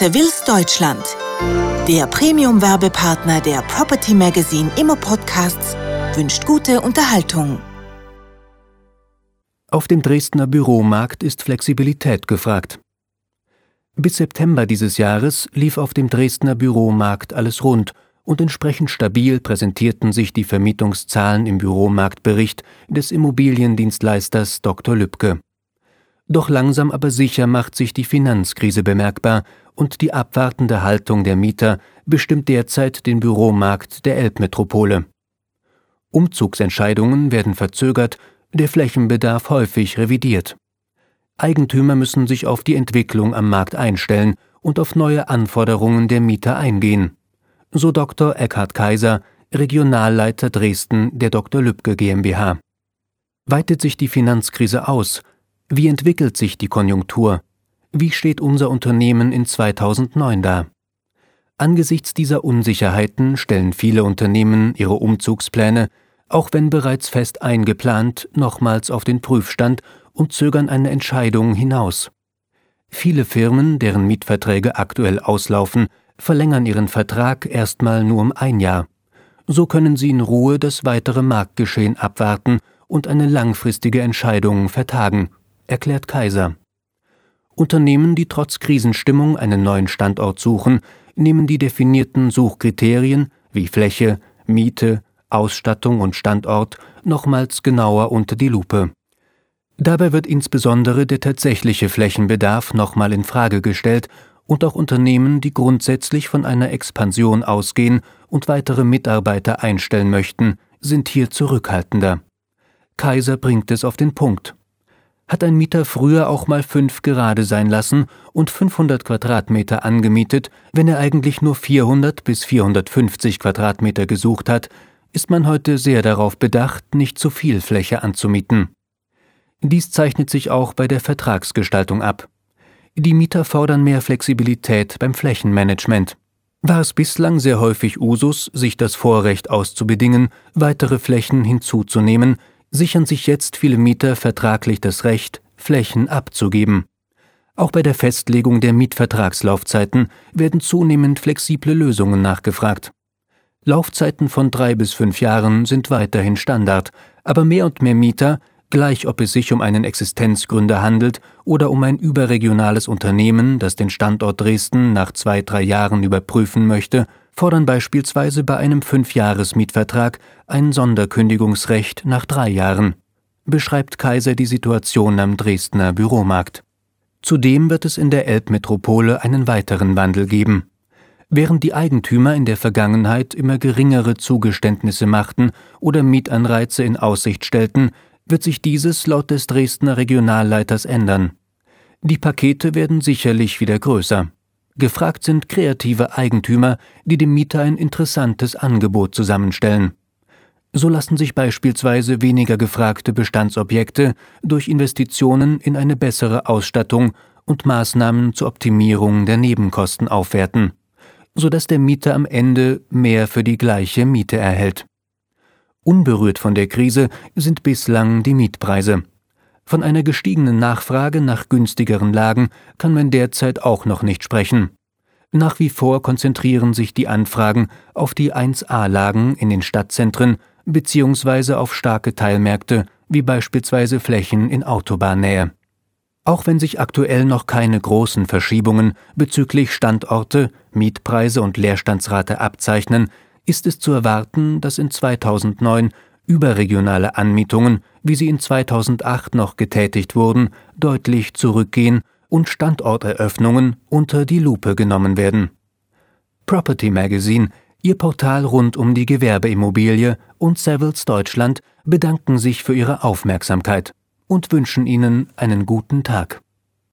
Sevilles Deutschland, der Premium-Werbepartner der Property Magazine Immo Podcasts, wünscht gute Unterhaltung. Auf dem Dresdner Büromarkt ist Flexibilität gefragt. Bis September dieses Jahres lief auf dem Dresdner Büromarkt alles rund und entsprechend stabil präsentierten sich die Vermietungszahlen im Büromarktbericht des Immobiliendienstleisters Dr. Lübke. Doch langsam aber sicher macht sich die Finanzkrise bemerkbar und die abwartende Haltung der Mieter bestimmt derzeit den Büromarkt der Elbmetropole. Umzugsentscheidungen werden verzögert, der Flächenbedarf häufig revidiert. Eigentümer müssen sich auf die Entwicklung am Markt einstellen und auf neue Anforderungen der Mieter eingehen. So Dr. Eckhard Kaiser, Regionalleiter Dresden der Dr. Lübke GmbH. Weitet sich die Finanzkrise aus? Wie entwickelt sich die Konjunktur? Wie steht unser Unternehmen in 2009 da? Angesichts dieser Unsicherheiten stellen viele Unternehmen ihre Umzugspläne, auch wenn bereits fest eingeplant, nochmals auf den Prüfstand und zögern eine Entscheidung hinaus. Viele Firmen, deren Mietverträge aktuell auslaufen, verlängern ihren Vertrag erstmal nur um ein Jahr. So können sie in Ruhe das weitere Marktgeschehen abwarten und eine langfristige Entscheidung vertagen, erklärt Kaiser. Unternehmen, die trotz Krisenstimmung einen neuen Standort suchen, nehmen die definierten Suchkriterien wie Fläche, Miete, Ausstattung und Standort nochmals genauer unter die Lupe. Dabei wird insbesondere der tatsächliche Flächenbedarf nochmal in Frage gestellt und auch Unternehmen, die grundsätzlich von einer Expansion ausgehen und weitere Mitarbeiter einstellen möchten, sind hier zurückhaltender. Kaiser bringt es auf den Punkt hat ein Mieter früher auch mal fünf gerade sein lassen und 500 Quadratmeter angemietet, wenn er eigentlich nur 400 bis 450 Quadratmeter gesucht hat, ist man heute sehr darauf bedacht, nicht zu viel Fläche anzumieten. Dies zeichnet sich auch bei der Vertragsgestaltung ab. Die Mieter fordern mehr Flexibilität beim Flächenmanagement. War es bislang sehr häufig Usus, sich das Vorrecht auszubedingen, weitere Flächen hinzuzunehmen, sichern sich jetzt viele Mieter vertraglich das Recht, Flächen abzugeben. Auch bei der Festlegung der Mietvertragslaufzeiten werden zunehmend flexible Lösungen nachgefragt. Laufzeiten von drei bis fünf Jahren sind weiterhin Standard, aber mehr und mehr Mieter, gleich ob es sich um einen Existenzgründer handelt oder um ein überregionales Unternehmen, das den Standort Dresden nach zwei, drei Jahren überprüfen möchte, fordern beispielsweise bei einem Fünfjahresmietvertrag ein Sonderkündigungsrecht nach drei Jahren, beschreibt Kaiser die Situation am Dresdner Büromarkt. Zudem wird es in der Elbmetropole einen weiteren Wandel geben. Während die Eigentümer in der Vergangenheit immer geringere Zugeständnisse machten oder Mietanreize in Aussicht stellten, wird sich dieses laut des Dresdner Regionalleiters ändern. Die Pakete werden sicherlich wieder größer. Gefragt sind kreative Eigentümer, die dem Mieter ein interessantes Angebot zusammenstellen. So lassen sich beispielsweise weniger gefragte Bestandsobjekte durch Investitionen in eine bessere Ausstattung und Maßnahmen zur Optimierung der Nebenkosten aufwerten, sodass der Mieter am Ende mehr für die gleiche Miete erhält. Unberührt von der Krise sind bislang die Mietpreise. Von einer gestiegenen Nachfrage nach günstigeren Lagen kann man derzeit auch noch nicht sprechen. Nach wie vor konzentrieren sich die Anfragen auf die 1a-Lagen in den Stadtzentren beziehungsweise auf starke Teilmärkte wie beispielsweise Flächen in Autobahnnähe. Auch wenn sich aktuell noch keine großen Verschiebungen bezüglich Standorte, Mietpreise und Leerstandsrate abzeichnen, ist es zu erwarten, dass in 2009 überregionale Anmietungen, wie sie in 2008 noch getätigt wurden, deutlich zurückgehen und Standorteröffnungen unter die Lupe genommen werden. Property Magazine, Ihr Portal rund um die Gewerbeimmobilie und Savills Deutschland bedanken sich für Ihre Aufmerksamkeit und wünschen Ihnen einen guten Tag.